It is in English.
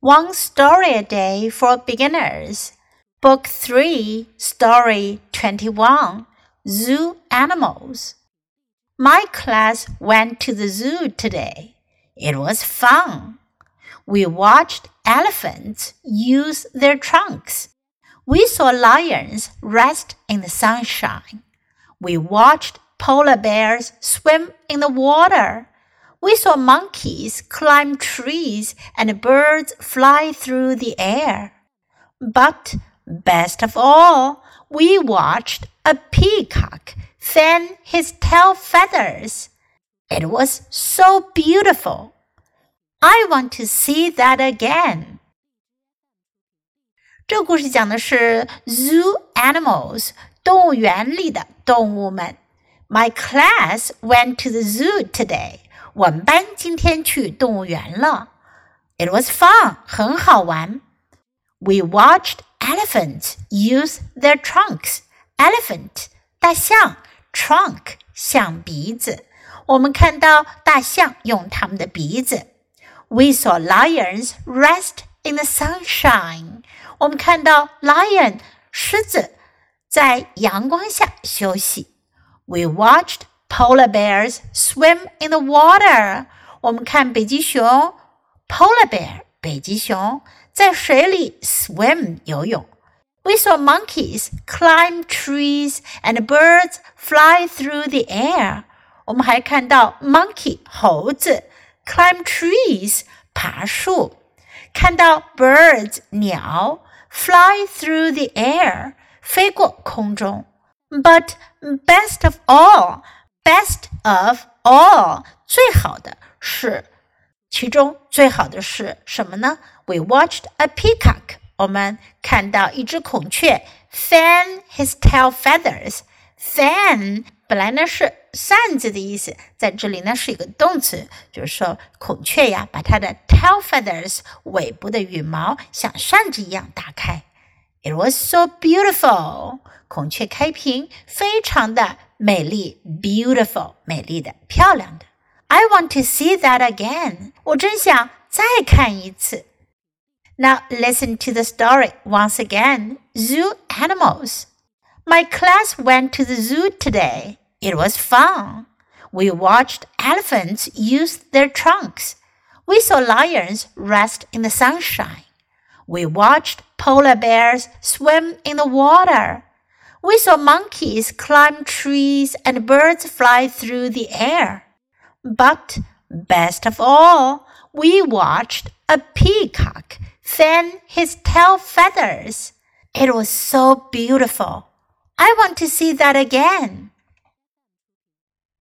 One Story a Day for Beginners, Book 3, Story 21 Zoo Animals. My class went to the zoo today. It was fun. We watched elephants use their trunks. We saw lions rest in the sunshine. We watched polar bears swim in the water. We saw monkeys climb trees and birds fly through the air. But best of all, we watched a peacock fan his tail feathers. It was so beautiful. I want to see that again. 这个故事讲的是 zoo animals 动物园里的动物们。My class went to the zoo today. 我们班今天去动物园了。It was fun，很好玩。We watched elephants use their trunks. Elephant，大象，trunk，象鼻子。我们看到大象用它们的鼻子。We saw lions rest in the sunshine. 我们看到 lion，狮子在阳光下休息。We watched polar bears swim in the water. 我们看北极熊，polar bear 北极熊在水里 swim 游泳。We saw monkeys climb trees and birds fly through the air. 我们还看到 monkey 猴子 climb trees 爬树，看到 birds 鸟 fly through the air 飞过空中。But best of all Best of all，最好的是，其中最好的是什么呢？We watched a peacock，我们看到一只孔雀 fan his tail feathers。fan 本来呢是扇子的意思，在这里呢是一个动词，就是说孔雀呀把它的 tail feathers 尾部的羽毛像扇子一样打开。It was so beautiful，孔雀开屏，非常的美丽，beautiful，美丽的，漂亮的。I want to see that again，我真想再看一次。Now listen to the story once again. Zoo animals. My class went to the zoo today. It was fun. We watched elephants use their trunks. We saw lions rest in the sunshine. We watched polar bears swim in the water. We saw monkeys climb trees and birds fly through the air. But best of all, we watched a peacock fan his tail feathers. It was so beautiful. I want to see that again.